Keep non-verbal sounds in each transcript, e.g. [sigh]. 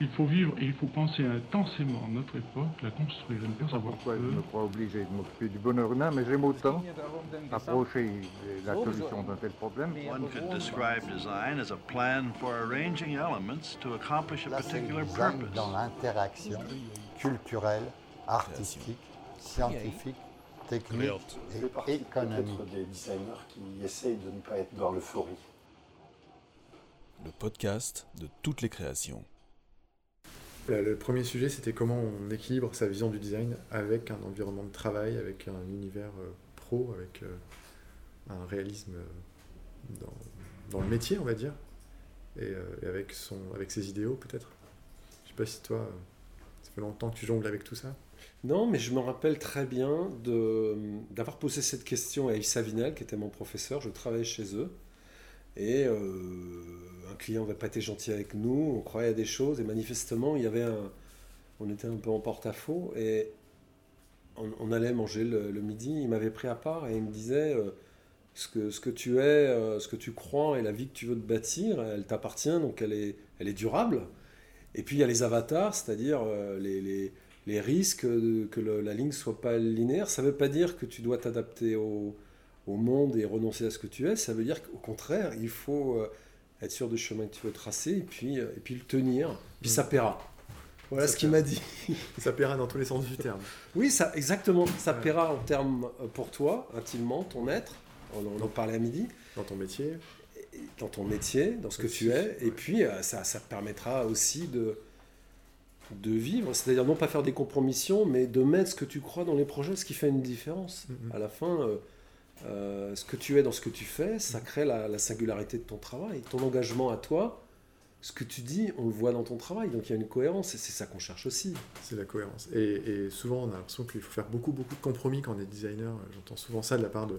Il faut vivre et il faut penser intensément notre époque, la construire et ne pas avoir Pourquoi peur. je me crois obligé de m'occuper du bonheur humain, mais j'aime autant approcher la solution d'un tel problème. One could describe design as a plan for arranging elements to accomplish a particular purpose. dans l'interaction culturelle, artistique, scientifique, technique et économique. des designers qui essayent de ne pas être dans l'euphorie. le podcast de toutes les créations. Le, le premier sujet, c'était comment on équilibre sa vision du design avec un environnement de travail, avec un univers euh, pro, avec euh, un réalisme euh, dans, le métier, on va dire, et, euh, avec, son, avec ses idéaux peut-être. Je sais pas si toi, euh, ça fait longtemps que tu jongles avec tout ça. Non, mais je me rappelle très bien d'avoir posé cette question à Yves Savinel, qui était mon professeur. Je travaillais chez eux. Et euh, un client n'avait pas été gentil avec nous, on croyait à des choses, et manifestement, il y avait un. On était un peu en porte-à-faux, et on, allait manger le, midi. Il m'avait pris à part et il me disait euh, ce, que, ce que tu es, euh, ce que tu crois et la vie que tu veux te bâtir, elle t'appartient, donc elle est, elle est durable. Et puis il y a les avatars, c'est-à-dire les, les- les risques que la ligne soit pas linéaire. Ça ne veut pas dire que tu dois t'adapter au, au monde et renoncer à ce que tu es. Ça veut dire qu'au contraire, il faut euh, être sûr du chemin que tu veux tracer et puis, euh, et puis le tenir. Puis ça paiera. Voilà Ça ce qu'il m'a dit. [laughs] Ça paiera dans tous les sens du terme. Oui, ça, exactement. Ça Ouais. paiera en termes euh, pour toi, intimement, ton être. On en, parlait à midi. Dans ton métier, Dans ton métier, dans ce que Aussi, tu es. Et puis, ça, ça te permettra aussi de, de vivre. C'est-à-dire non pas faire des compromissions, mais de mettre ce que tu crois dans les projets, ce qui fait une différence. Mhm. À la fin, euh, euh, ce que tu es dans ce que tu fais, ça Mhm. crée la, la singularité de ton travail. Ton engagement à toi, ce que tu dis, on le voit dans ton travail. Donc il y a une cohérence et c'est ça qu'on cherche aussi. c'est la cohérence. Et, et souvent, on a l'impression qu'il faut faire beaucoup, beaucoup de compromis quand on est designer. J'entends souvent ça de la part de,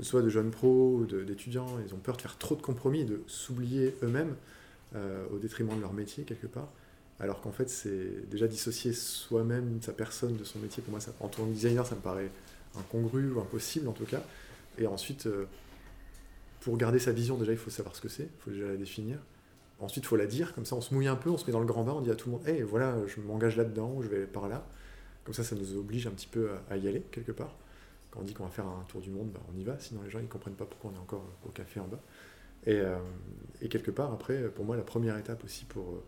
soit de jeunes pros ou d'étudiants. Ils ont peur de faire trop de compromis et de s'oublier eux-mêmes euh, au détriment de leur métier, quelque part. Alors qu'en fait, c'est déjà dissocier soi-même, sa personne de son métier. Pour moi, ça, en tant que designer, ça me paraît incongru ou impossible en tout cas. Et ensuite, euh, pour garder sa vision, déjà, il faut savoir ce que c'est, il faut déjà la définir. Ensuite, il faut la dire, comme ça on se mouille un peu, on se met dans le grand bain, on dit à tout le monde, hey, voilà, je m'engage là-dedans, je vais par là. Comme ça, ça nous oblige un petit peu à, y aller, quelque part. Quand on dit qu'on va faire un tour du monde, bah, on y va, sinon les gens ils comprennent pas pourquoi on est encore au café en bas. Et, euh, et quelque part, après, pour moi, la première étape aussi pour, euh,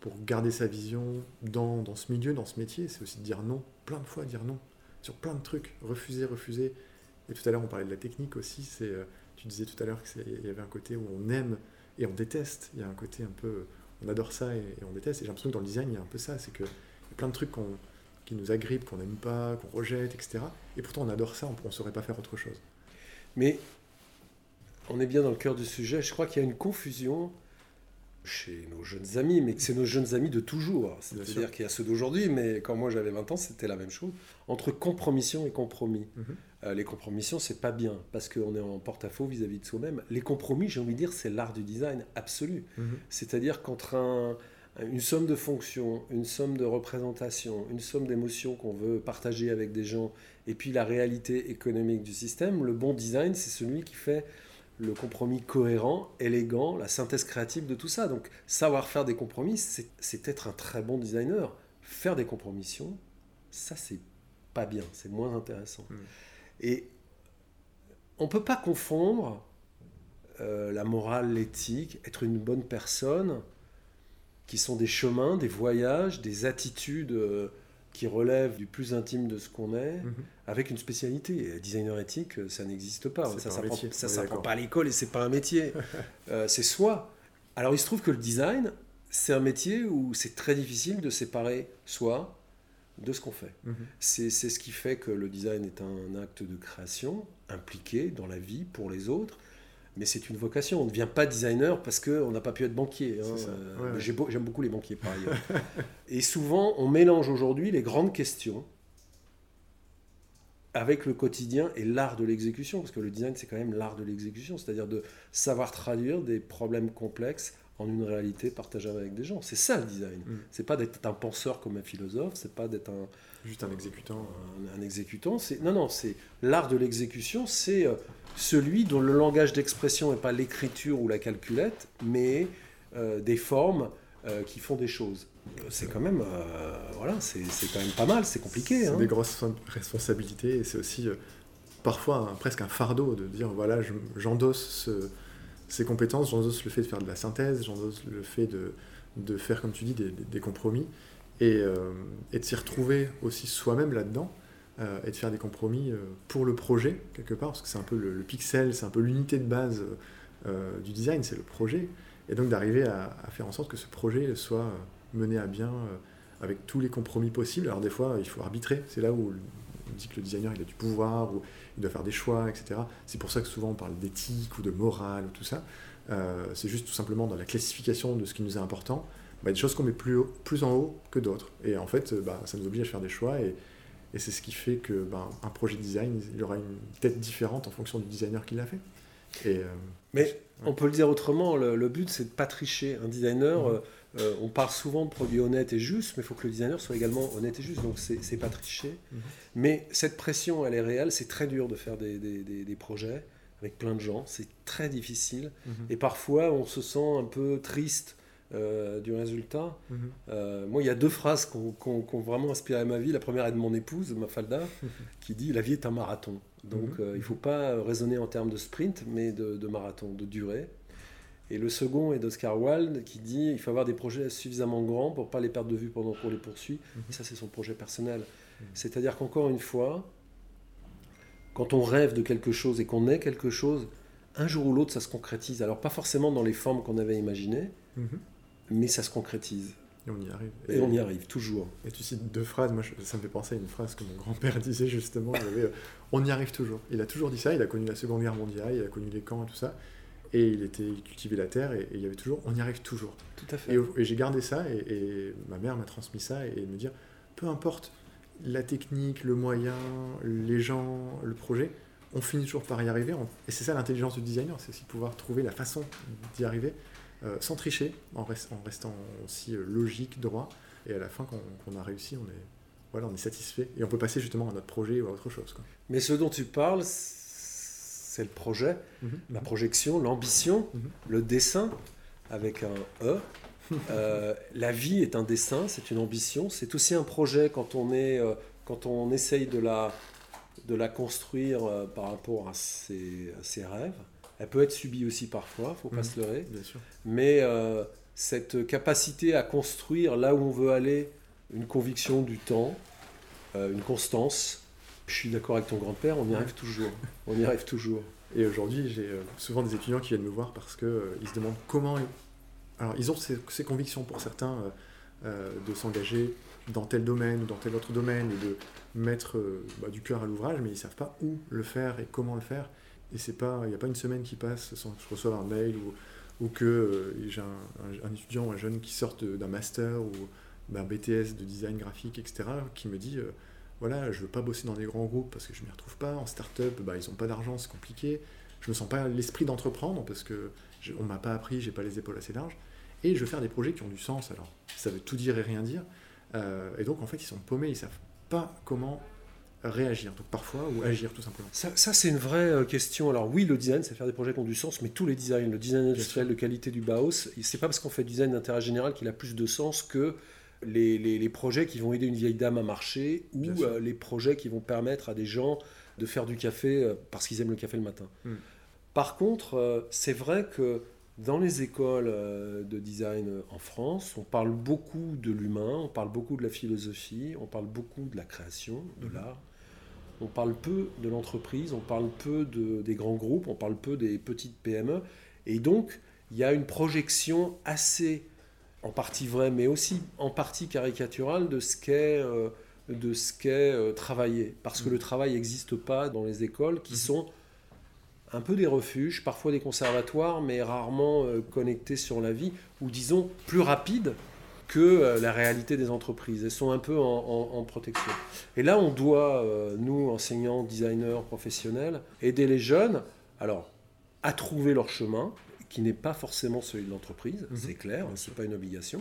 pour garder sa vision dans, dans ce milieu, dans ce métier, c'est aussi de dire non, plein de fois dire non, sur plein de trucs, refuser, refuser. Et tout à l'heure, on parlait de la technique aussi, c'est, euh, tu disais tout à l'heure qu'il y avait un côté où on aime et on déteste. Il y a un côté un peu, on adore ça et, on déteste. Et j'ai l'impression que dans le design, il y a un peu ça, c'est que y a plein de trucs qu'on- qui nous agrippent, qu'on n'aime pas, qu'on rejette, etc. Et pourtant, on adore ça, on ne saurait pas faire autre chose. Mais on est bien dans le cœur du sujet. Je crois qu'il y a une confusion chez nos jeunes amis, mais que c'est nos jeunes amis de toujours. C'est-à-dire qu'il y a ceux d'aujourd'hui, mais quand moi j'avais 20 ans, c'était la même chose. Entre compromission et compromis. Mhm. Euh, les compromissions, c'est pas bien, parce qu'on est en porte-à-faux vis-à-vis de soi-même. Les compromis, j'ai envie de dire, c'est l'art du design absolu. Mhm. C'est-à-dire qu'entre un- une somme de fonctions, une somme de représentations, une somme d'émotions qu'on veut partager avec des gens, et puis la réalité économique du système, le bon design, c'est celui qui fait le compromis cohérent, élégant, la synthèse créative de tout ça. Donc savoir faire des compromis, c'est être un très bon designer. Faire des compromissions, ça c'est pas bien, c'est moins intéressant. Mm. Et on peut pas confondre euh, la morale, l'éthique, être une bonne personne, qui sont des chemins, des voyages, des attitudes euh, qui relèvent du plus intime de ce qu'on est, Mhm. Avec une spécialité. Designer éthique, euh, ça n'existe pas. Ça un s'apprend ça pas à l'école et c'est pas un métier. [laughs] Euh, c'est soi. Alors il se trouve que le design, c'est un métier où c'est très difficile de séparer soi de ce qu'on fait. Mhm. C'est c'est ce qui fait que le design est un acte de création impliqué dans la vie pour les autres. Mais c'est une vocation. On ne devient pas designer parce qu'on n'a pas pu être banquier. hein. Euh, Ouais, ouais. J'aime beaucoup les banquiers par ailleurs. [laughs] Et souvent, on mélange aujourd'hui les grandes questions avec le quotidien et l'art de l'exécution. Parce que le design, c'est quand même l'art de l'exécution. C'est-à-dire de savoir traduire des problèmes complexes en une réalité partageable avec des gens. C'est ça le design. Mm. C'est pas d'être un penseur comme un philosophe, c'est pas d'être un, Juste un exécutant. un, un exécutant. C'est non, non, c'est l'art de l'exécution. C'est euh, celui dont le langage d'expression n'est pas l'écriture ou la calculette, mais euh, des formes, euh, qui font des choses. C'est quand même, euh, voilà, c'est quand même pas mal, c'est compliqué. C'est hein. des grosses responsabilités et c'est aussi euh, parfois un- presque un fardeau de dire voilà, je- j'endosse ce- ces compétences, j'endosse le fait de faire de la synthèse, j'endosse le fait de, de faire, comme tu dis, des, compromis et, euh, et de s'y retrouver aussi soi-même là-dedans et de faire des compromis pour le projet, quelque part, parce que c'est un peu le, le pixel, c'est un peu l'unité de base du design, c'est le projet. Et donc d'arriver à, à faire en sorte que ce projet soit mené à bien euh, avec tous les compromis possibles. Alors des fois, il faut arbitrer. C'est là où on dit que le designer il a du pouvoir, ou il doit faire des choix, etc. C'est pour ça que souvent on parle d'éthique ou de morale ou tout ça. Euh, c'est juste tout simplement dans la classification de ce qui nous est important. Bah, des choses qu'on met plus, haut- plus en haut que d'autres. Et en fait, euh, bah, ça nous oblige à faire des choix. Et, et c'est ce qui fait que bah, un projet de design, il aura une tête différente en fonction du designer qui l'a fait. Et, euh, Mais on peut le dire autrement, le, le but c'est de pas tricher. Un designer, Mhm. euh, euh, on parle souvent de produits honnêtes et justes, mais il faut que le designer soit également honnête et juste, donc c'est pas tricher. Mhm. Mais cette pression, elle est réelle, c'est très dur de faire des, des- des- des projets avec plein de gens, c'est très difficile, Mhm. et parfois on se sent un peu triste euh, du résultat. Mhm. Euh, moi, il y a deux phrases qui ont, vraiment inspiré ma vie. La première est de mon épouse, Mafalda, [laughs] qui dit La vie est un marathon. Donc, il ne faut pas raisonner en termes de sprint, mais de, de marathon, de durée. Et le second est d'Oscar Wilde, qui dit Il faut avoir des projets suffisamment grands pour ne pas les perdre de vue pendant qu'on les poursuit. Mhm. Et ça, c'est son projet personnel. C'est-à-dire qu'encore une fois, quand on rêve de quelque chose et qu'on est quelque chose, un jour ou l'autre, ça se concrétise. Alors, pas forcément dans les formes qu'on avait imaginées, Mhm. mais ça se concrétise. Et on y arrive. Et on y arrive, toujours. Et tu cites deux phrases, moi ça me fait penser à une phrase que mon grand-père [laughs] disait justement, il avait, euh, on y arrive toujours. Il a toujours dit ça, il a connu la Seconde Guerre mondiale, il a connu les camps et tout ça, et il, était, il cultivait la terre, et, et il y avait toujours, on y arrive toujours. Tout à fait. Et, j'ai gardé ça, et, et ma mère m'a transmis ça, et, me dire, peu importe la technique, le moyen, les gens, le projet, on finit toujours par y arriver. On- et c'est ça l'intelligence du designer, c'est aussi pouvoir trouver la façon d'y arriver euh, sans tricher, en, rest- en restant aussi euh, logique, droit. Et à la fin, quand qu'on a réussi, on est, voilà, on est satisfait. Et on peut passer justement à notre projet ou à autre chose. Quoi. Mais ce dont tu parles, c'est le projet, Mhm. la projection, l'ambition, Mhm. le dessin avec un E. [laughs] Euh, la vie est un dessin, c'est une ambition. C'est aussi un projet quand on, est, euh, quand on essaye de la, de la construire euh, par rapport à ses, à ses rêves. Elle peut être subie aussi parfois, faut pas Mhm. se leurrer. Bien sûr. Mais cette capacité à construire là où on veut aller, une conviction du temps, une constance, je suis d'accord avec ton grand-père, on y arrive toujours. On y arrive toujours. Et aujourd'hui, j'ai euh, souvent des étudiants qui viennent me voir parce qu'ils se demandent comment. Alors, ils ont ces, convictions pour certains euh, euh, de s'engager dans tel domaine ou dans tel autre domaine et de mettre euh, bah, du cœur à l'ouvrage, mais ils ne savent pas où le faire et comment le faire. Et il n'y a pas une semaine qui passe sans que je reçoive un mail ou, que euh, j'ai un, un- étudiant ou un jeune qui sort de- d'un master ou d'un BTS de design graphique, etc., qui me dit euh, voilà, je veux pas bosser dans des grands groupes parce que je m'y retrouve pas. En start-up, bah, ils ont pas d'argent, c'est compliqué. Je me sens pas l'esprit d'entreprendre parce que je- on m'a pas appris, j'ai pas les épaules assez larges. Et je veux faire des projets qui ont du sens. Alors, ça veut tout dire et rien dire. Euh, et donc, en fait, ils sont paumés, ils savent pas comment réagir. Donc, parfois, ou agir tout simplement. Ça, ça, c'est une vraie euh, question. Alors oui, le design, c'est faire des projets qui ont du sens, mais tous les designs, le design industriel de qualité du Bauhaus, c'est pas parce qu'on fait du design d'intérêt général qu'il a plus de sens que les, les- les projets qui vont aider une vieille dame à marcher ou euh, les projets qui vont permettre à des gens de faire du café euh, parce qu'ils aiment le café le matin. Mm. Par contre, euh, c'est vrai que dans les écoles de design en France, on parle beaucoup de l'humain, on parle beaucoup de la philosophie, on parle beaucoup de la création, de Mhm. l'art. On parle peu de l'entreprise, on parle peu de- des grands groupes, on parle peu des petites PME. Et donc, il y a une projection assez, en partie vraie, mais aussi en partie caricaturale de ce qu'est euh, de ce qu'est euh, travailler. Parce que Mhm. le travail n'existe pas dans les écoles qui Mhm. sont un peu des refuges, parfois des conservatoires, mais rarement euh, connectés sur la vie, ou disons plus rapides que la réalité des entreprises. Elles sont un peu en, en- en protection. Et là, on doit, nous, enseignants, designers, professionnels, aider les jeunes, alors, à trouver leur chemin, qui n'est pas forcément celui de l'entreprise, Mhm. c'est clair, c'est pas une obligation.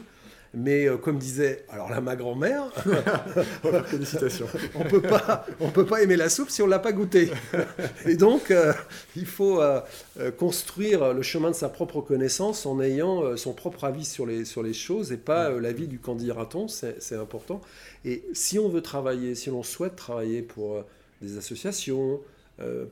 Mais euh, comme disait, alors là, ma grand-mère, [laughs] [laughs] On peut pas, on peut pas aimer la soupe si on l'a pas goûtée. Et donc, euh, il faut euh, construire le chemin de sa propre connaissance en ayant son propre avis sur les, sur les choses et pas euh, l'avis du candidaton, c'est c'est important. Et si on veut travailler, si l'on souhaite travailler pour des associations,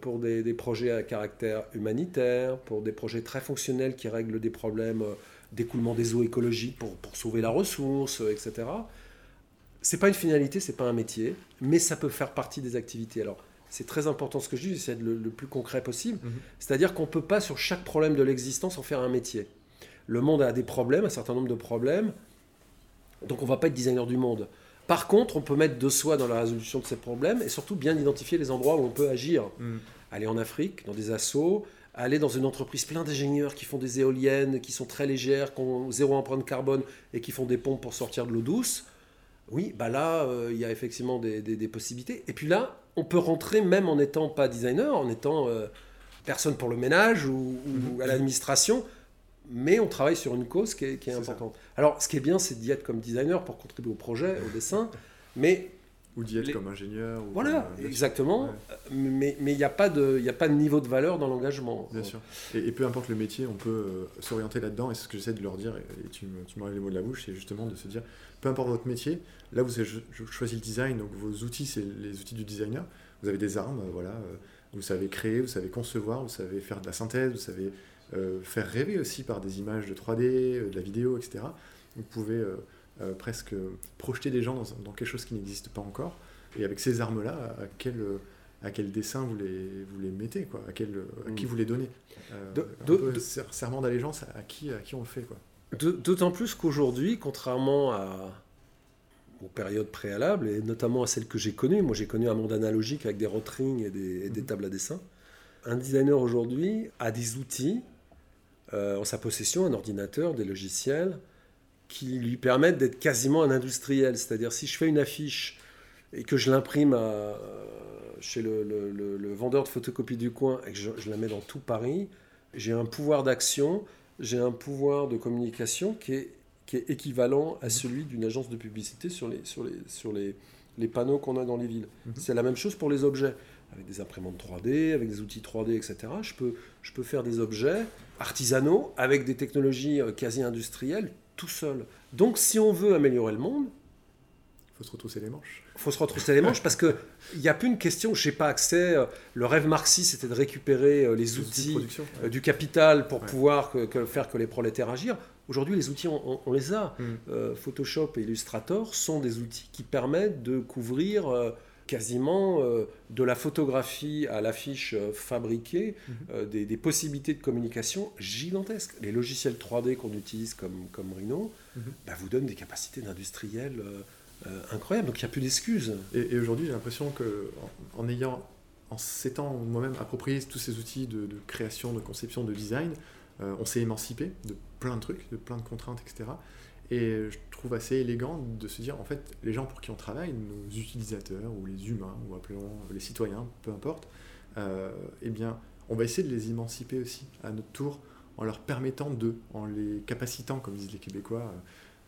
pour des, des projets à caractère humanitaire, pour des projets très fonctionnels qui règlent des problèmes euh, d'écoulement des eaux écologiques pour, pour sauver la ressource, euh, etc. C'est pas une finalité, c'est pas un métier, mais ça peut faire partie des activités. Alors, c'est très important ce que je dis, j'essaie de le, le plus concret possible. Mhm. C'est-à-dire qu'on peut pas sur chaque problème de l'existence en faire un métier. Le monde a des problèmes, un certain nombre de problèmes, donc on va pas être designer du monde. Par contre, on peut mettre de soi dans la résolution de ces problèmes et surtout bien identifier les endroits où on peut agir. Mm. Aller en Afrique, dans des assos, aller dans une entreprise plein d'ingénieurs qui font des éoliennes, qui sont très légères, qui ont zéro empreinte carbone et qui font des pompes pour sortir de l'eau douce. Oui, bah là, euh, il y a effectivement des, des- des possibilités. Et puis là, on peut rentrer même en n'étant pas designer, en étant euh, personne pour le ménage ou, ou à l'administration, mais on travaille sur une cause qui est, qui est C'est ça. importante. Alors, ce qui est bien, c'est d'y être comme designer pour contribuer au projet, au dessin, [laughs] mais Ou d'y être Les- comme ingénieur. Ou voilà, comme, euh, exactement. Ouais. Mais mais il n'y a, pas de- y a pas de niveau de valeur dans l'engagement. Bien sûr. Et, et peu importe le métier, on peut euh, s'orienter là-dedans. Et c'est ce que j'essaie de leur dire, et, tu tu m'enlèves les mots de la bouche, c'est justement de se dire, peu importe votre métier, là vous avez cho- choisi le design, donc vos outils, c'est les outils du designer. Vous avez des armes, euh, voilà. vous savez créer, vous savez concevoir, vous savez faire de la synthèse, vous savez faire rêver aussi par des images de 3D, euh, de la vidéo, etc. Vous pouvez euh, euh, presque projeter des gens dans, dans quelque chose qui n'existe pas encore. Et avec ces armes-là, à, quel, euh, à quel dessin vous les, vous les mettez, quoi, à, quel, à qui Mm. vous les donnez? Euh, De- un de- peu de- ser- serment d'allégeance à, qui, à qui on le fait. Quoi. D'autant plus qu'aujourd'hui, contrairement à, aux périodes préalables, et notamment à celles que j'ai connues, moi j'ai connu un monde analogique avec des rotrings et des, et des Mhm. tables à dessin, un designer aujourd'hui a des outils euh, en sa possession, un ordinateur, des logiciels, qui lui permettent d'être quasiment un industriel. C'est-à-dire si je fais une affiche et que je l'imprime à- chez le, le- le- le vendeur de photocopie du coin et que je, je la mets dans tout Paris, j'ai un pouvoir d'action, j'ai un pouvoir de communication qui est, qui est équivalent à celui d'une agence de publicité sur les, sur les, sur les, les panneaux qu'on a dans les villes. Mhm. C'est la même chose pour les objets. Avec des imprimantes 3D, avec des outils 3D, etc. Je peux, je peux faire des objets artisanaux avec des technologies euh, quasi industrielles tout seul. Donc si on veut améliorer le monde, Il faut se retrousser les manches. il faut se retrousser les manches parce qu'il n'y a plus une question, je n'ai pas accès. euh, Le rêve marxiste, c'était de récupérer euh, les outils du capital pour Ouais. pouvoir que- que faire que les prolétaires agir. Aujourd'hui, les outils, on, on- on les a. Mm. Euh, Photoshop et Illustrator sont des outils qui permettent de couvrir euh, quasiment euh, de la photographie à l'affiche euh, fabriquée Mhm. euh, des, des possibilités de communication gigantesques. Les logiciels 3D qu'on utilise comme, comme Rhino Mhm. bah, vous donnent des capacités d'industriels euh, incroyables. Donc il n'y a plus d'excuses. Et, et aujourd'hui, j'ai l'impression que en, en ayant, en s'étant moi-même approprié tous ces outils de, de création, de conception, de design, on s'est émancipé de plein de trucs, de plein de contraintes, etc. Et je trouve assez élégant de se dire, en fait, les gens pour qui on travaille, nos utilisateurs, ou les humains, ou appelons les citoyens, peu importe, euh, eh bien, on va essayer de les émanciper aussi à notre tour, en leur permettant de, en les capacitant, comme disent les Québécois,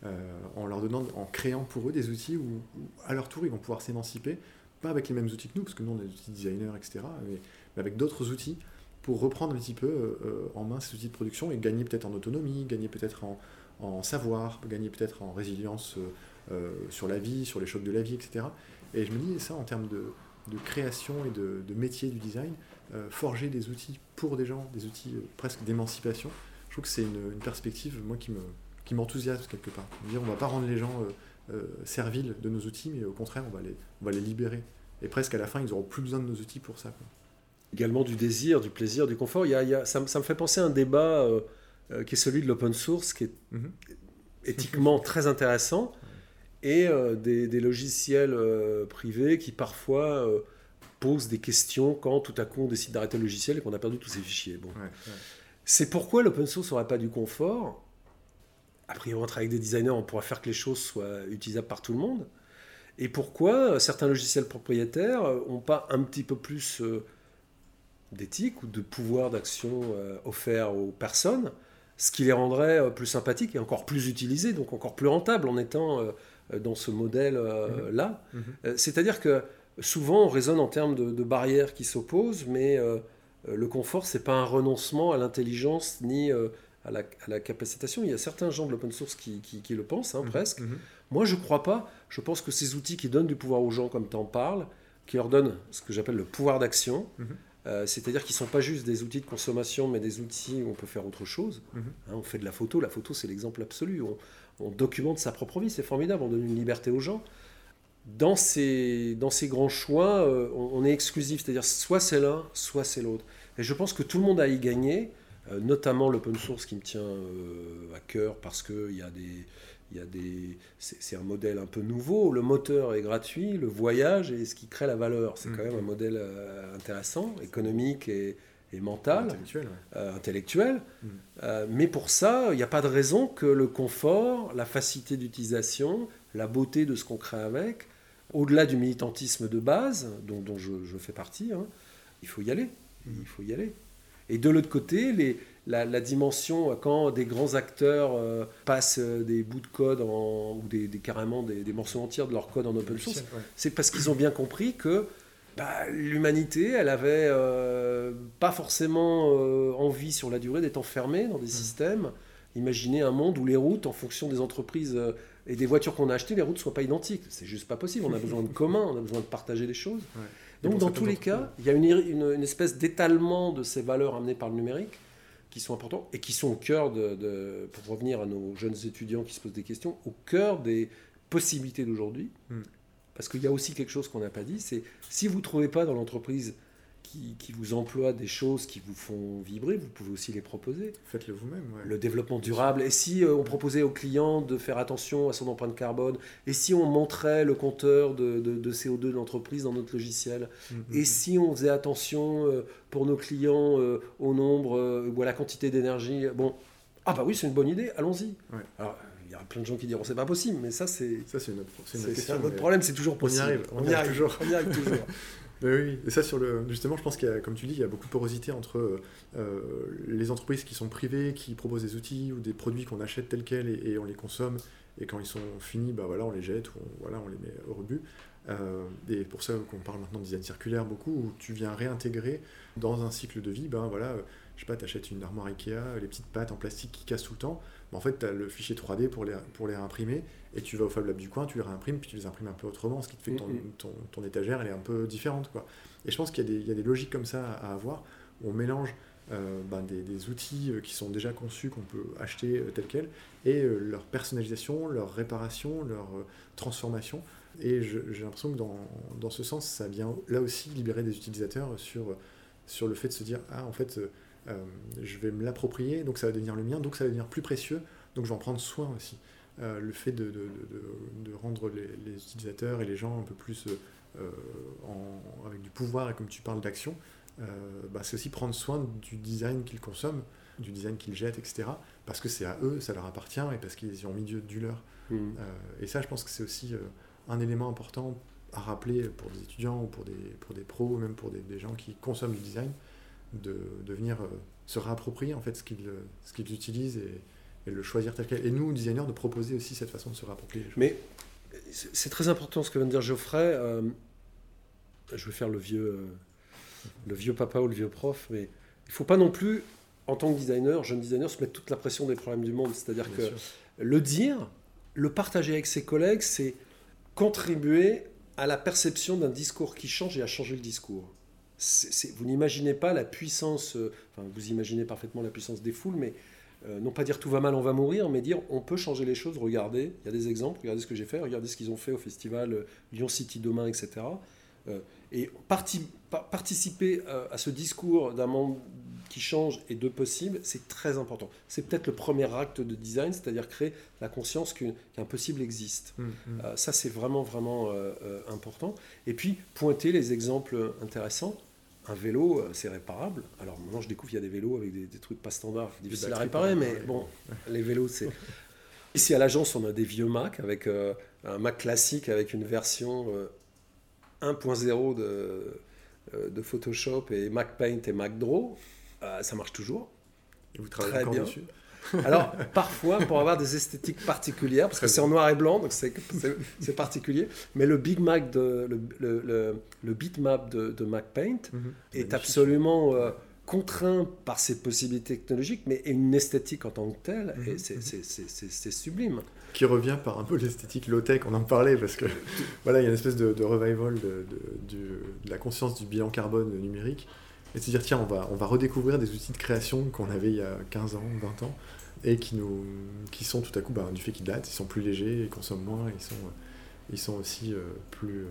euh, en leur donnant, en créant pour eux des outils où, à leur tour, ils vont pouvoir s'émanciper, pas avec les mêmes outils que nous, parce que nous, on a des outils designers, etc., mais, avec d'autres outils pour reprendre un petit peu euh, en main ces outils de production et gagner peut-être en autonomie, gagner peut-être en, en savoir, gagner peut-être en résilience euh, euh, sur la vie, sur les chocs de la vie, etc. Et je me dis ça en termes de, de création et de, de, métier du design, euh, forger des outils pour des gens, des outils presque d'émancipation, je trouve que c'est une, perspective, moi, qui me qui m'enthousiasme quelque part. Dire on va pas rendre les gens serviles de nos outils, mais au contraire, on va les, on va les libérer. Et presque à la fin, ils n'auront plus besoin de nos outils pour ça. Également du désir, du plaisir, du confort. Il y a, il y a, ça, ça, me fait penser à un débat euh, qui est celui de l'open source, qui est mm -hmm. éthiquement [laughs] très intéressant, et euh, des, des, logiciels euh, privés qui parfois posent des questions quand tout à coup on décide d'arrêter le logiciel et qu'on a perdu tous ces fichiers. Bon. Ouais, ouais. C'est pourquoi l'open source n'aurait pas du confort. A priori, on travaille avec des designers, on pourra faire que les choses soient utilisables par tout le monde. Et pourquoi certains logiciels propriétaires n'ont pas un petit peu plus d'éthique ou de pouvoir d'action offert aux personnes, ce qui les rendrait euh, plus sympathiques et encore plus utilisés, donc encore plus rentables en étant euh, dans ce modèle-là. Mhm. C'est-à-dire que souvent on raisonne en termes de, de barrières qui s'opposent, mais le confort, c'est pas un renoncement à l'intelligence ni à la, à, la, capacitation. Il y a certains gens de l'open source qui, qui, qui, le pensent, hein, Mhm. presque. Mhm. Moi, je crois pas. Je pense que ces outils qui donnent du pouvoir aux gens, comme tu en parles, qui leur donnent ce que j'appelle le pouvoir d'action, Mhm. Euh, c'est-à-dire qu'ils ne sont pas juste des outils de consommation, mais des outils où on peut faire autre chose. Mhm. Hein, on fait de la photo. La photo, c'est l'exemple absolu. On, on documente sa propre vie. C'est formidable. On donne une liberté aux gens. Dans ces, dans ces grands choix, euh, on, on est exclusif. C'est-à-dire soit c'est l'un, soit c'est l'autre. Et je pense que tout le monde a y gagné, euh, notamment l'open source qui me tient à cœur parce qu'il y a des il y a des, c'est un modèle un peu nouveau. Le moteur est gratuit, le voyage est ce qui crée la valeur. C'est quand même un modèle euh, intéressant, économique et, et mental, Intellectuel, euh, intellectuel. Mhm. Euh, mais pour ça, il n'y a pas de raison que le confort, la facilité d'utilisation, la beauté de ce qu'on crée avec, au-delà du militantisme de base, dont, dont je, je fais partie, hein, il faut y aller. Il faut y aller. Et de l'autre côté, les, la, la dimension, quand des grands acteurs euh, passent euh, des bouts de code en- ou des, des- carrément des, des morceaux entiers de leur code en open source, ouais. c'est parce qu'ils ont bien compris que bah, l'humanité, elle avait euh, pas forcément euh, envie sur la durée d'être enfermée dans des systèmes. Imaginez un monde où les routes, en fonction des entreprises euh, et des voitures qu'on a achetées, les routes ne soient pas identiques. C'est juste pas possible. On a besoin de commun, on a besoin de partager les choses. Ouais. Donc, dans tous les cas, il y a une, une- une espèce d'étalement de ces valeurs amenées par le numérique qui sont importantes et qui sont au cœur de, de- pour revenir à nos jeunes étudiants qui se posent des questions, au cœur des possibilités d'aujourd'hui. Hmm. Parce qu'il y a aussi quelque chose qu'on n'a pas dit, c'est si vous ne trouvez pas dans l'entreprise qui, qui vous emploie des choses qui vous font vibrer, vous pouvez aussi les proposer. Faites-le vous-même. ouais. Le développement durable. Et si euh, on proposait au client de faire attention à son empreinte carbone? Et si on montrait le compteur de, de- de CO2 de l'entreprise dans notre logiciel? Mhm. Et si on faisait attention euh, pour nos clients euh, au nombre ou à la quantité d'énergie? Bon, ah bah oui, c'est une bonne idée, allons-y. Ouais. Alors, il y a plein de gens qui diront c'est pas possible, mais ça c'est Ça, c'est mais- problème, c'est toujours on y possible. arrive, on y arrive toujours. On y arrive toujours. [laughs] Oui, et ça sur le, justement, je pense qu'il y a, comme tu dis, il y a beaucoup de porosité entre euh, euh, les entreprises qui sont privées, qui proposent des outils ou des produits qu'on achète tels quels et, on les consomme, et quand ils sont finis, bah voilà, on les jette ou on, voilà, on les met au rebut. Euh, et pour ça qu'on parle maintenant de design circulaire beaucoup, où tu viens réintégrer dans un cycle de vie, ben voilà, je sais pas, tu achètes une armoire Ikea, les petites pattes en plastique qui cassent tout le temps, mais en fait, tu as le fichier 3D pour les, pour les réimprimer, et tu vas au Fab Lab du coin, tu les réimprimes, puis tu les imprimes un peu autrement, ce qui te fait que ton, Mhm. ton, ton étagère, elle est un peu différente. Quoi. Et je pense qu'il y, a des- il y a des logiques comme ça à, avoir, où on mélange euh, ben, des, des outils euh, qui sont déjà conçus, qu'on peut acheter euh, tels quels, et leur personnalisation, leur réparation, leur transformation. Et j'ai l'impression que dans, dans ce sens, ça vient là aussi libérer des utilisateurs sur, sur le fait de se dire, ah en fait, euh, je vais me l'approprier, donc ça va devenir le mien, donc ça va devenir plus précieux, donc je vais en prendre soin aussi. Euh, le fait de, de- de- de rendre les, les utilisateurs et les gens un peu plus euh, euh, en- avec du pouvoir et comme tu parles d'action, bah, c'est aussi prendre soin du design qu'ils consomment, du design qu'ils jettent, etc. Parce que c'est à eux, ça leur appartient et parce qu'ils y ont mis du, du leur. Euh, et ça, je pense que c'est aussi un élément important à rappeler pour des étudiants ou pour des, pour des pros, ou même pour des, des gens qui consomment du design, de, de venir euh, se réapproprier en fait ce qu'ils ce qu'ils utilisent et, et le choisir tel quel. Et nous, designers, de proposer aussi cette façon de se choses. Mais c'est très important ce que vient de dire Geoffrey. Euh, je vais faire le vieux, euh, le vieux papa ou le vieux prof, mais il faut pas non plus, en tant que designer, jeune designer, se mettre toute la pression des problèmes du monde. C'est-à-dire que sûr. le dire, le partager avec ses collègues, c'est contribuer à la perception d'un discours qui change et à changer le discours. Vous n'imaginez pas la puissance, euh, enfin vous imaginez parfaitement la puissance des foules, mais non pas dire tout va mal, on va mourir, mais dire on peut changer les choses, regardez, il y a des exemples, regardez ce que j'ai fait, regardez ce qu'ils ont fait au festival euh, Lyon City demain, etc. Euh, et pa- participer euh, à ce discours d'un monde qui change et de possible, c'est très important. C'est peut-être le premier acte de design, c'est-à-dire créer la conscience qu'un possible existe. Mm, mm. Euh, ça, c'est vraiment, vraiment euh, euh, important. Et puis, pointer les exemples intéressants. Un vélo, euh, c'est réparable. Alors maintenant, je découvre qu'il y a des vélos avec des, des trucs pas standards, difficiles à réparer, mais bon, les vélos, c'est... [laughs] Ici, à l'agence, on a des vieux Mac, avec euh, un Mac classique avec une version euh, 1.0 de, euh, de Photoshop et MacPaint et MacDraw, euh, ça marche toujours. Et vous travaillez Très bien. dessus? Alors, parfois, pour avoir des esthétiques particulières, parce que c'est en noir et blanc, donc [laughs] c'est- particulier, mais le Big Mac, de, le, le, le- le bitmap de, de MacPaint Mhm. est absolument euh, contraint par ses possibilités technologiques, mais une esthétique en tant que telle, Mhm, c'est sublime. qui revient par un peu l'esthétique low-tech, on en parlait, parce que [laughs] voilà, il y a une espèce de, de revival de, de- du- de la conscience du bilan carbone numérique, et de se dire, tiens, on va, on va redécouvrir des outils de création qu'on avait il y a 15 ans, 20 ans, et qui, nous, qui sont tout à coup, bah, du fait qu'ils datent, ils sont plus légers, ils consomment moins, ils sont, ils sont aussi euh, plus,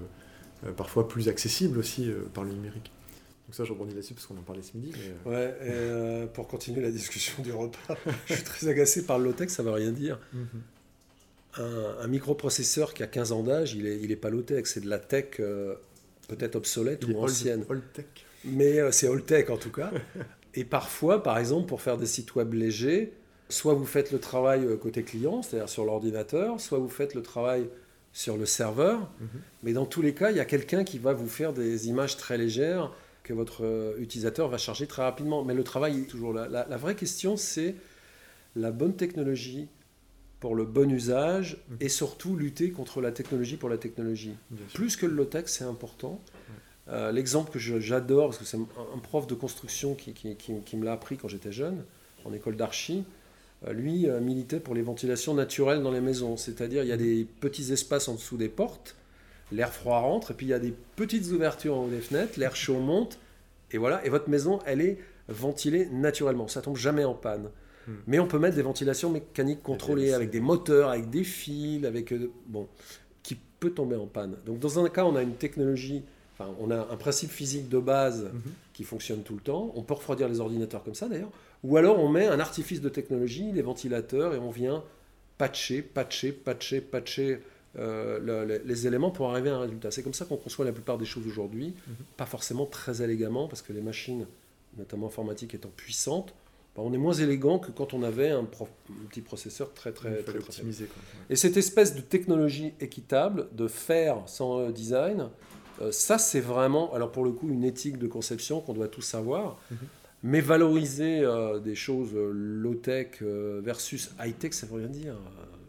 euh, parfois plus accessibles aussi euh, par le numérique. Donc ça, je rebondis là-dessus parce qu'on en parlait ce midi. mais, euh, Ouais, et, euh, pour continuer la discussion du repas, [laughs] je suis très agacé par le low-tech, ça veut rien dire. mhm. Un, un microprocesseur qui a 15 ans d'âge, il est, il est pas low-tech, c'est de la tech euh, peut-être obsolète Il ou ancienne. old tech. Mais euh, c'est all-tech en tout cas. [laughs] Et parfois, par exemple, pour faire des sites web légers, soit vous faites le travail euh, côté client, c'est-à-dire sur l'ordinateur, soit vous faites le travail sur le serveur. Mhm. Mais dans tous les cas, il y a quelqu'un qui va vous faire des images très légères que votre euh, utilisateur va charger très rapidement. Mais le travail est toujours là. La, la vraie question, c'est la bonne technologie pour le bon usage Mhm. et surtout lutter contre la technologie pour la technologie. Plus que le low-tech, c'est important. Euh, L'exemple que j'adore, parce que c'est un, prof de construction qui, qui- qui- qui me l'a appris quand j'étais jeune, en école d'archi, euh, lui euh, militait pour les ventilations naturelles dans les maisons. C'est-à-dire, il y a des petits espaces en dessous des portes, l'air froid rentre, et puis il y a des petites ouvertures en haut des fenêtres, l'air chaud monte, et voilà, et votre maison, elle est ventilée naturellement. Ça tombe jamais en panne. Hmm. Mais on peut mettre des ventilations mécaniques contrôlées, avec des moteurs, avec des fils, avec... euh, bon, qui peut tomber en panne. Donc dans un cas, on a une technologie, enfin, on a un principe physique de base Mhm. qui fonctionne tout le temps. On peut refroidir les ordinateurs comme ça d'ailleurs. Ou alors on met un artifice de technologie, les ventilateurs, et on vient patcher, patcher, patcher, patcher euh, le- le- les éléments pour arriver à un résultat. C'est comme ça qu'on conçoit la plupart des choses aujourd'hui. Pas forcément très élégamment, parce que les machines, notamment informatiques, étant puissantes, bah, on est moins élégant que quand on avait un, petit processeur très très très, quoi. Ouais. et cette espèce de technologie équitable, de faire sans euh, design, euh, ça c'est vraiment, alors pour le coup, une éthique de conception qu'on doit tous savoir. Mhm. Mais valoriser euh, des choses euh, low-tech versus high-tech, ça veut rien dire.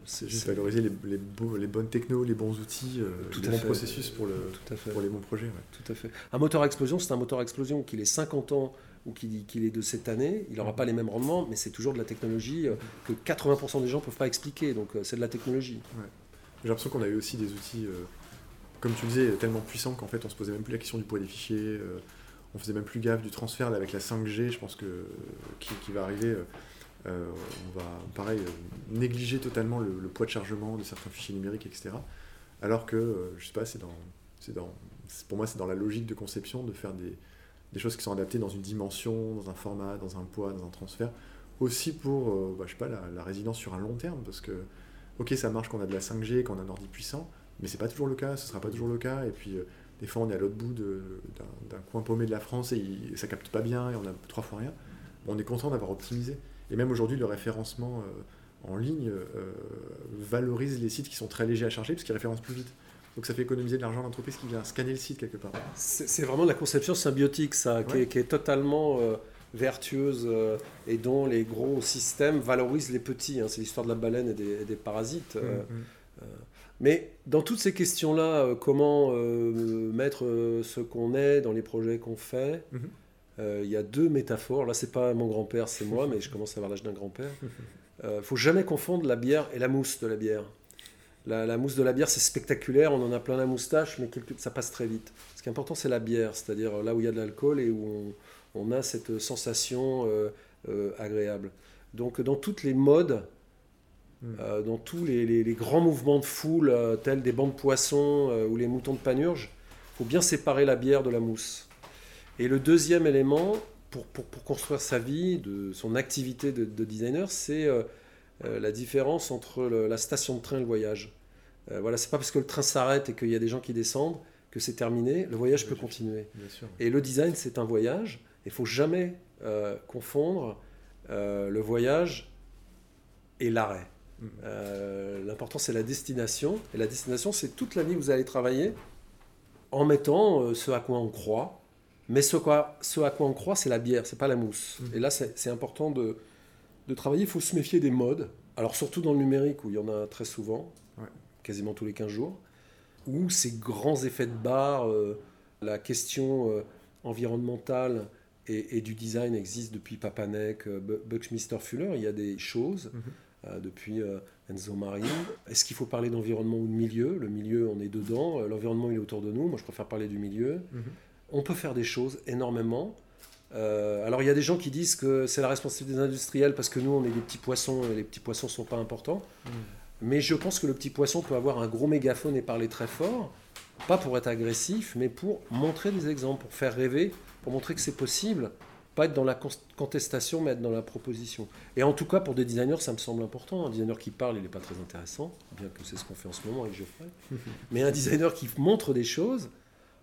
C'est juste valoriser les, les, beaux- les bonnes technos, les bons outils, Tout les bons fait. processus pour, le, Tout à fait. pour les bons projets. ouais. Tout à fait. Un moteur à explosion, c'est un moteur à explosion qu'il ait 50 ans ou qu'il qu'il est de cette année, il n'aura pas les mêmes rendements, mais c'est toujours de la technologie que 80% des gens ne peuvent pas expliquer. Donc c'est de la technologie. J'ai l'impression qu'on a eu aussi des outils, euh, comme tu le disais, tellement puissants qu'en fait on se posait même plus la question du poids des fichiers, euh, on faisait même plus gaffe du transfert avec la 5G, je pense que qui, qui va arriver. euh, euh, on va, pareil, euh, négliger totalement le, poids de chargement de certains fichiers numériques, etc. Alors que, euh, je sais pas, c'est dans, c'est dans, pour moi, c'est dans la logique de conception de faire des, des choses qui sont adaptées dans une dimension, dans un format, dans un poids, dans un transfert, aussi pour, euh, bah, je sais pas, la, la résilience sur un long terme, parce que, ok, ça marche quand on a de la 5G, quand on a un ordi puissant, mais c'est pas toujours le cas, ce sera pas toujours le cas, et puis euh, des fois on est à l'autre bout d'un coin paumé de la France et il- ça capte pas bien et on a trois fois rien. Bon, on est content d'avoir optimisé. Et même aujourd'hui, le référencement euh, en ligne euh, valorise les sites qui sont très légers à charger parce qu'ils référencent plus vite. Donc ça fait économiser de l'argent à l'entreprise qui vient scanner le site quelque part. C'est vraiment de la conception symbiotique, ça, qui, est, qui est totalement vertueuse euh, et dont les gros systèmes valorisent les petits. hein. C'est l'histoire de la baleine et des, et des parasites. euh. Mhm. Mais dans toutes ces questions-là, euh, comment euh, mettre euh, ce qu'on est dans les projets qu'on fait, Mhm. euh, il y a deux métaphores. Là, c'est pas mon grand-père, c'est moi, mais je commence à avoir l'âge d'un grand-père. Il [laughs] faut jamais confondre la bière et la mousse de la bière. La, la mousse de la bière, c'est spectaculaire, on en a plein la moustache, mais quelque- ça passe très vite. Ce qui est important, c'est la bière, c'est-à-dire là où il y a de l'alcool et où on, on a cette sensation euh, euh, agréable. Donc, dans toutes les modes. Euh, dans tous les, les- les grands mouvements de foule, euh, tels des bancs de poissons euh, ou les moutons de panurge, il faut bien séparer la bière de la mousse. Et le deuxième élément, pour, pour- pour construire sa vie, de son activité de, de designer, c'est la différence entre le- la station de train et le voyage. Voilà, c'est pas parce que le train s'arrête et qu'il y a des gens qui descendent que c'est terminé. Le voyage peut continuer. Et le design, c'est un voyage. Il faut jamais confondre le voyage et l'arrêt. Euh, L'important, c'est la destination. Et la destination, c'est toute la vie que vous allez travailler en mettant euh, ce à quoi on croit Mais ce, quoi, ce à quoi on croit, c'est la bière, c'est pas la mousse. Mhm. Et là, c'est important de, de travailler. Il faut se méfier des modes. Alors, surtout dans le numérique, où il y en a très souvent, Ouais. quasiment tous les 15 jours, où ces grands effets de barre, euh, la question environnementale et, et du design existe depuis Papanek, Bu- Buckminster Fuller. Il y a des choses euh, depuis euh, Enzo Mari. Est-ce qu'il faut parler d'environnement ou de milieu? Le milieu, on est dedans. Euh, L'environnement, il est autour de nous. Moi, je préfère parler du milieu. Mhm. On peut faire des choses énormément. Euh, alors, il y a des gens qui disent que c'est la responsabilité des industriels parce que nous, on est des petits poissons et les petits poissons ne sont pas importants. Mhm. Mais je pense que le petit poisson peut avoir un gros mégaphone et parler très fort, pas pour être agressif, mais pour montrer des exemples, pour faire rêver, pour montrer que c'est possible, pas être dans la contestation, mais être dans la proposition. Et en tout cas, pour des designers, ça me semble important. Un designer qui parle, il n'est pas très intéressant, bien que c'est ce qu'on fait en ce moment avec Geoffrey. [laughs] mais un designer qui montre des choses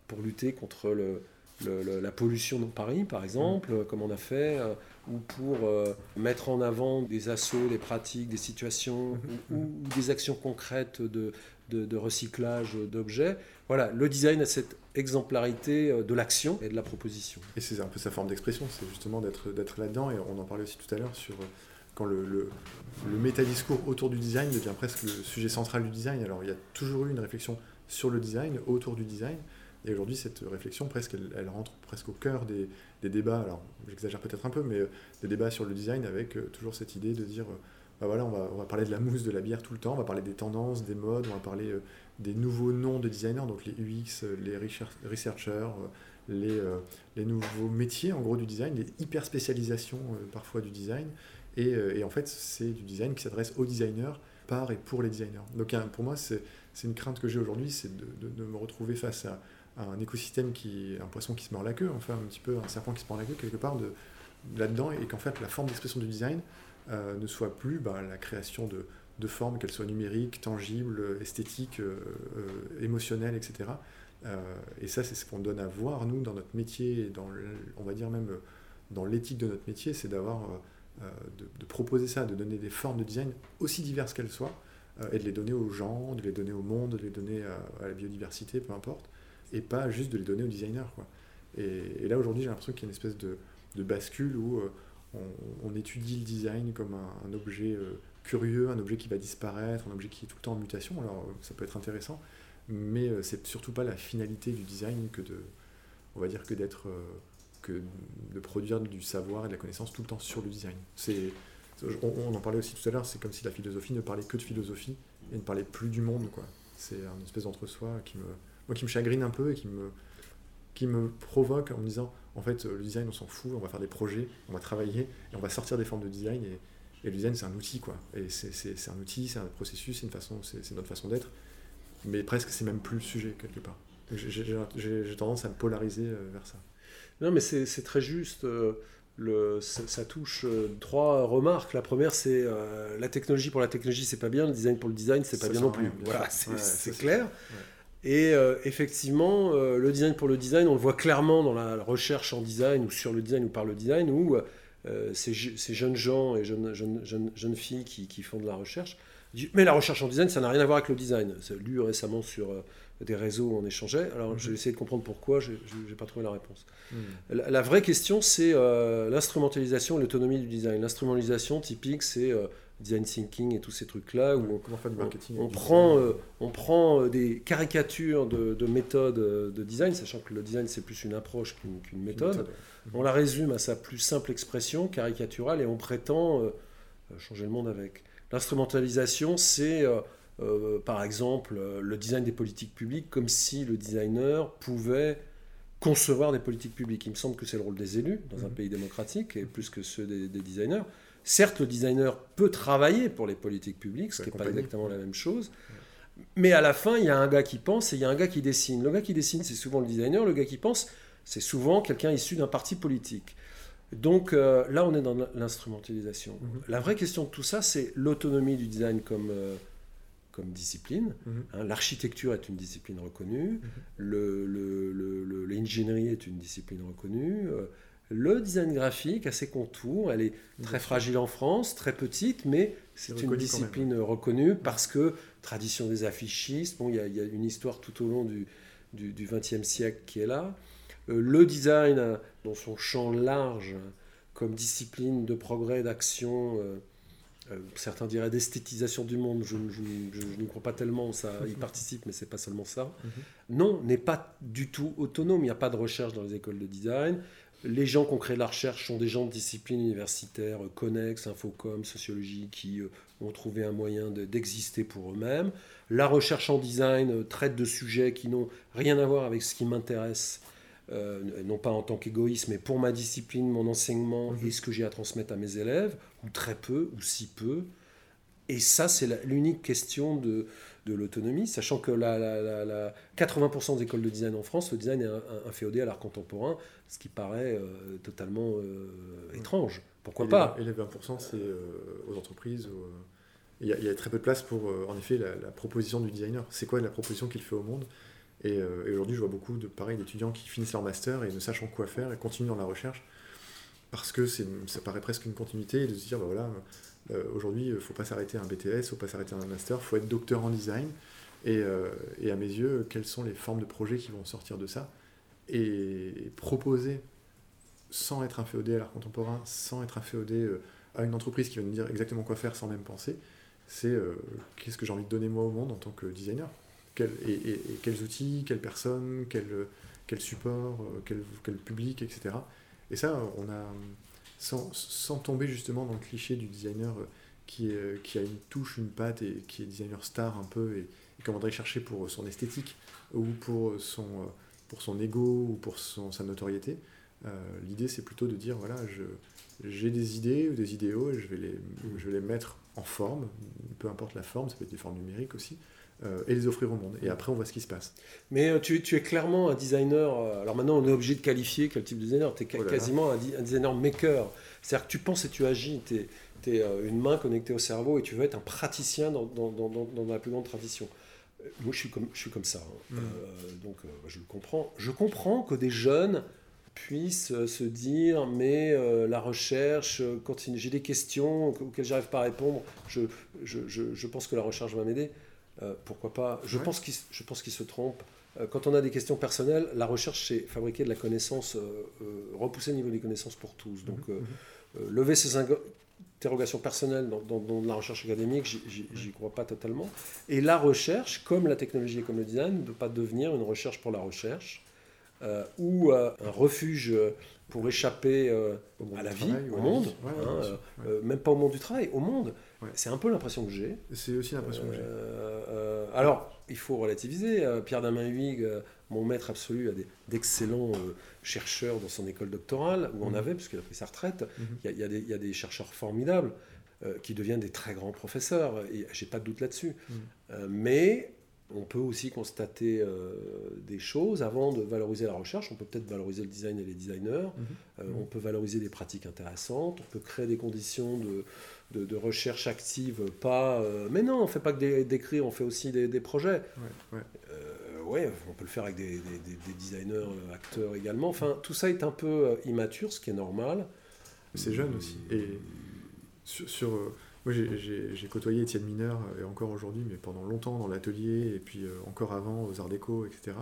pour lutter contre le, le- le- la pollution dans Paris, par exemple, euh, comme on a fait, euh, ou pour euh, mettre en avant des assauts, des pratiques, des situations, ou, ou des actions concrètes de, de- de recyclage d'objets. Voilà, le design a cette exemplarité euh, de l'action et de la proposition. Et c'est un peu sa forme d'expression, c'est justement d'être là-dedans. Et on en parlait aussi tout à l'heure sur euh, quand le, le, le métadiscours autour du design devient presque le sujet central du design. Alors il y a toujours eu une réflexion sur le design, autour du design. Et aujourd'hui, cette réflexion, presque, elle, rentre presque au cœur des, débats. Alors j'exagère peut-être un peu, mais euh, des débats sur le design avec toujours cette idée de dire. Bah voilà, on va, on va parler de la mousse, de la bière tout le temps, on va parler des tendances, des modes, on va parler euh, des nouveaux noms de designers, donc les UX, euh, les research- researchers, euh, les, les nouveaux métiers en gros du design, les hyper spécialisations parfois du design. Et, et en fait, c'est du design qui s'adresse aux designers par et pour les designers. Donc pour moi, c'est une crainte que j'ai aujourd'hui, c'est de, de- de me retrouver face à un écosystème qui un poisson qui se mord la queue, enfin un petit peu un serpent qui se mord la queue quelque part de, là-dedans, et qu'en fait la forme d'expression du design euh, ne soit plus bah, la création de, de formes, qu'elles soient numériques, tangibles, esthétiques, euh, euh, émotionnelles, etc. Euh, et ça, c'est ce qu'on donne à voir, nous, dans notre métier, et dans on va dire même dans l'éthique de notre métier, c'est d'avoir, de, proposer ça, de donner des formes de design aussi diverses qu'elles soient, et de les donner aux gens, de les donner au monde, de les donner à, la biodiversité, peu importe, et pas juste de les donner aux designers. Quoi. Et là, aujourd'hui, j'ai l'impression qu'il y a une espèce de, de bascule où euh, on, étudie le design comme un, objet euh, curieux, un objet qui va disparaître, un objet qui est tout le temps en mutation. Alors, euh, ça peut être intéressant, mais c'est surtout pas la finalité du design que de, on va dire que d'être, que de produire du savoir et de la connaissance tout le temps sur le design. C'est, on, on en parlait aussi tout à l'heure, c'est comme si la philosophie ne parlait que de philosophie et ne parlait plus du monde, quoi. C'est une espèce d'entre-soi qui me, moi, qui me chagrine un peu et qui me, qui me provoque en me disant, en fait, le design, on s'en fout, on va faire des projets, on va travailler et on va sortir des formes de design et, et le design, c'est un outil, quoi. Et c'est, un outil, c'est un processus, c'est une façon, c'est, notre façon d'être. Mais presque, c'est même plus le sujet, quelque part. J'ai, tendance à me polariser euh, vers ça. Non, mais c'est très juste. euh, le, ça, ça touche euh, trois remarques. La première, c'est euh, la technologie pour la technologie, c'est pas bien. Le design pour le design, c'est pas bien non plus. bien Voilà, Ouais, c'est- clair. Et euh, effectivement, euh, le design pour le design, on le voit clairement dans la recherche en design ou sur le design ou par le design, où euh, ces, je- ces jeunes gens et jeunes, jeunes, jeunes, jeunes filles qui, qui font de la recherche disent Mais la recherche en design, ça n'a rien à voir avec le design. C'est lu récemment sur des réseaux où on échangeait. Alors Mhm. j'ai essayé de comprendre pourquoi, j'ai j'ai pas trouvé la réponse. Hmm. La, la vraie question, c'est l'instrumentalisation et l'autonomie du design. L'instrumentalisation typique, c'est design thinking et tous ces trucs-là où on, Comment faire du marketing on prend, euh, on prend euh, des caricatures de, de méthodes euh, de design, sachant que le design, c'est plus une approche qu'une qu'une Une méthode. On la résume à sa plus simple expression, caricaturale, et on prétend euh, changer le monde avec. L'instrumentalisation, c'est euh, par exemple le design des politiques publiques, comme si le designer pouvait concevoir des politiques publiques. Il me semble que c'est le rôle des élus dans un Mhm. pays démocratique, et plus que ceux des, des designers. Certes, le designer peut travailler pour les politiques publiques, ce qui n'est pas exactement la même chose. Mais à la fin, il y a un gars qui pense et il y a un gars qui dessine. Le gars qui dessine, c'est souvent le designer. Le gars qui pense, c'est souvent quelqu'un issu d'un parti politique. Donc euh, là, on est dans l'instrumentalisation. Mhm. La vraie question de tout ça, c'est l'autonomie du design comme, euh, comme discipline. Mhm. Hein, L'architecture est une discipline reconnue, le- le- le- le- l'ingénierie est une discipline reconnue. euh, le design graphique a ses contours, elle est très fragile en France, très petite, mais c'est une discipline reconnue parce que tradition des affichistes, bon, il y, a- il y a une histoire tout au long du, du, XXe siècle qui est là. Euh, le design, dans son champ large, comme discipline de progrès, d'action, euh, euh, certains diraient d'esthétisation du monde, je, je- je- je n'y crois pas tellement, ça y [laughs] participe, mais c'est pas seulement ça. Non, n'est pas du tout autonome, il n'y a pas de recherche dans les écoles de design. Les gens qui ont créé la recherche sont des gens de disciplines universitaires, euh, Connex, Infocom, Sociologie, qui euh, ont trouvé un moyen de- d'exister pour eux-mêmes. La recherche en design euh, traite de sujets qui n'ont rien à voir avec ce qui m'intéresse, euh, non pas en tant qu'égoïste, mais pour ma discipline, mon enseignement et ce que j'ai à transmettre à mes élèves, ou très peu, ou si peu. Et ça, c'est l'unique question de, de l'autonomie, sachant que la, la- la- la 80% des écoles de design en France, le design est inféodé à l'art contemporain, ce qui paraît euh, totalement euh, étrange. Pourquoi et pas? les, et les 20%, c'est euh, aux entreprises. Il y, a- il y a très peu de place pour, en effet, la, proposition du designer. C'est quoi la proposition qu'il fait au monde? Et, et aujourd'hui, je vois beaucoup de pareil d'étudiants qui finissent leur master et ne sachant quoi faire et continuent dans la recherche parce que ça paraît presque une continuité de se dire, bah voilà, aujourd'hui, il ne faut pas s'arrêter à un BTS, il ne faut pas s'arrêter à un master, il faut être docteur en design. Et, euh, et à mes yeux, quelles sont les formes de projets qui vont sortir de ça et proposer sans être inféodé à l'art contemporain, sans être inféodé euh, à une entreprise qui va nous dire exactement quoi faire sans même penser, c'est euh, qu'est-ce que j'ai envie de donner moi au monde en tant que designer? Et, quels outils, quelles personnes, quel, support, euh, quel, quel public, etc. Et ça, on a, sans, sans tomber justement dans le cliché du designer euh, qui, euh, qui a une touche, une patte et qui est designer star un peu et, et qu'on voudrait chercher pour son esthétique ou pour son, euh, pour son ego ou pour son, sa notoriété. Euh, L'idée, c'est plutôt de dire voilà, j'ai des idées ou des idéaux et je vais, les, je vais les mettre en forme, peu importe la forme, ça peut être des formes numériques aussi, euh, et les offrir au monde. Et après, on voit ce qui se passe. Mais euh, tu, tu es clairement un designer. euh, alors maintenant, on est obligé de qualifier quel type de designer. Tu es Oh là là. quasiment un, un designer maker. C'est-à-dire que tu penses et tu agis. Tu es, une main connectée au cerveau et tu veux être un praticien dans, dans, dans, dans- dans la plus grande tradition. Moi, je suis comme, je suis comme ça. hein. Mm. Euh, donc, euh, je le comprends. Je comprends que des jeunes puissent se dire mais euh, la recherche continue j'ai des questions auxquelles j'arrive pas à répondre je, je, je, je pense que la recherche va m'aider Euh, pourquoi pas je Ouais. pense qu'ils se trompent Euh, quand on a des questions personnelles la recherche c'est fabriquer de la connaissance euh, repousser le niveau des connaissances pour tous donc euh, euh, lever ces interrogations personnelles dans, dans- dans de la recherche académique, j'y- crois pas totalement. Et la recherche, comme la technologie et comme le design, ne peut pas devenir une recherche pour la recherche euh, ou euh, un refuge pour échapper euh, à la vie, travail au monde. Ouais, hein, même pas au monde du travail, au monde. Ouais. C'est un peu l'impression que j'ai. C'est aussi l'impression que j'ai. Euh, euh, alors, il faut relativiser. Euh, Pierre Damin Huyghe, euh, mon maître absolu, a d'excellents euh, chercheurs dans son école doctorale, où on Mhm. avait, puisqu'il a pris sa retraite. Mhm. Il y a- y, des- il y a des chercheurs formidables euh, qui deviennent des très grands professeurs, et j'ai pas de doute là-dessus. Mhm. Mais on peut aussi constater euh, des choses avant de valoriser la recherche. On peut peut-être valoriser le design et les designers. Euh, on peut valoriser des pratiques intéressantes. On peut créer des conditions de, de, de recherche active. Pas, euh, mais non, on fait pas que des- d'écrire, on fait aussi des, des projets. Ouais, ouais. Euh, ouais, on peut le faire avec des, des- des- des designers, euh, acteurs également. Enfin, tout ça est un peu immature, ce qui est normal. C'est jeune aussi. Et sur, sur, moi, j'ai- côtoyé Étienne Mineur, et encore aujourd'hui, mais pendant longtemps dans l'atelier, et puis encore avant aux Arts Déco, etc.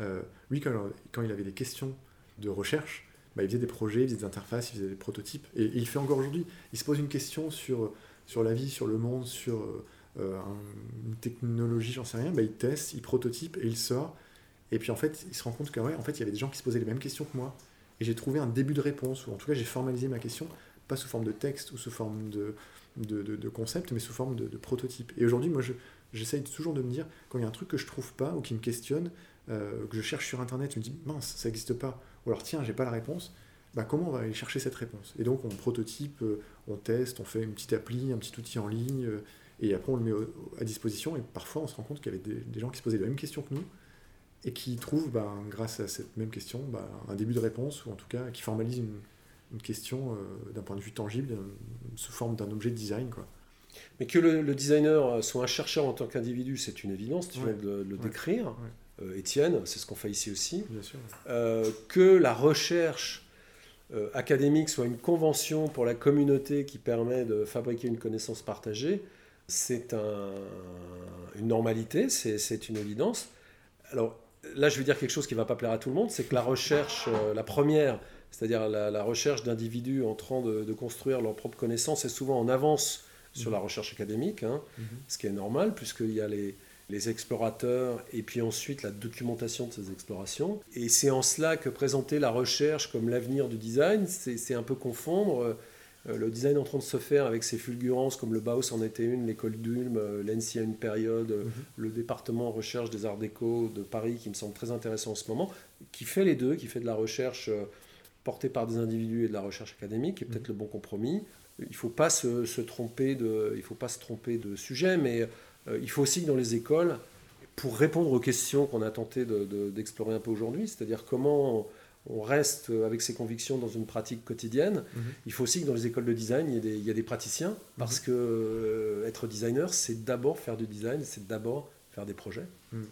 Euh, lui, quand, quand il avait des questions de recherche, bah, il faisait des projets, il faisait des interfaces, il faisait des prototypes, et, et il fait encore aujourd'hui. Il se pose une question sur, sur la vie, sur le monde, sur euh, euh, un- une technologie, j'en sais rien, bah, il teste, il prototype, et il sort. Et puis en fait, il se rend compte que fait, il y avait des gens qui se posaient les mêmes questions que moi. Et j'ai trouvé un début de réponse, ou en tout cas j'ai formalisé ma question, pas sous forme de texte ou sous forme de, de, de- concept, mais sous forme de, de prototype. Et aujourd'hui, moi, je- j'essaye toujours de me dire, quand il y a un truc que je trouve pas ou qui me questionne, euh, que je cherche sur Internet, je me dis, mince, ça n'existe pas. Ou alors, tiens, j'ai pas la réponse. Bah, comment on va aller chercher cette réponse? Et donc, on prototype, euh, on teste, on fait une petite appli, un petit outil en ligne, euh, et après, on le met à disposition. Et parfois, on se rend compte qu'il y avait des, des gens qui se posaient les mêmes questions que nous, et qui trouvent, bah, grâce à cette même question, bah, un début de réponse, ou en tout cas, qui formalisent une, une question euh, d'un point de vue tangible, sous forme d'un objet de design. Quoi. Mais que le, le designer soit un chercheur en tant qu'individu, c'est une évidence, tu Ouais. viens de le, le Ouais. décrire. Étienne, c'est ce qu'on fait ici aussi. Bien sûr. Euh, que la recherche euh, académique soit une convention pour la communauté qui permet de fabriquer une connaissance partagée, c'est un- une normalité, c'est une évidence. Alors, là, je vais dire quelque chose qui ne va pas plaire à tout le monde, c'est que la recherche, euh, la première, c'est-à-dire la, recherche d'individus en train de, construire leur propre connaissance, est souvent en avance sur la recherche académique, hein, mhm. ce qui est normal, puisqu'il y a les, les explorateurs et puis ensuite la documentation de ces explorations. Et c'est en cela que présenter la recherche comme l'avenir du design, c'est un peu confondre euh, le design en train de se faire avec ses fulgurances comme le Bauhaus en était une, l'école d'Ulm, euh, l'ENSI à une période, mhm. le département recherche des arts déco de Paris qui me semble très intéressant en ce moment, qui fait les deux, qui fait de la recherche euh, portée par des individus et de la recherche académique, qui est peut-être mhm. le bon compromis. Il ne faut pas se, tromper de, il faut pas se tromper de sujet, mais il faut aussi que dans les écoles, pour répondre aux questions qu'on a tenté d'explorer un peu aujourd'hui, c'est-à-dire comment on reste avec ses convictions dans une pratique quotidienne. Mhm. Il faut aussi que dans les écoles de design, il y ait des, praticiens, parce mhm. que euh, être designer, c'est d'abord faire du design, c'est d'abord faire des projets. Mhm.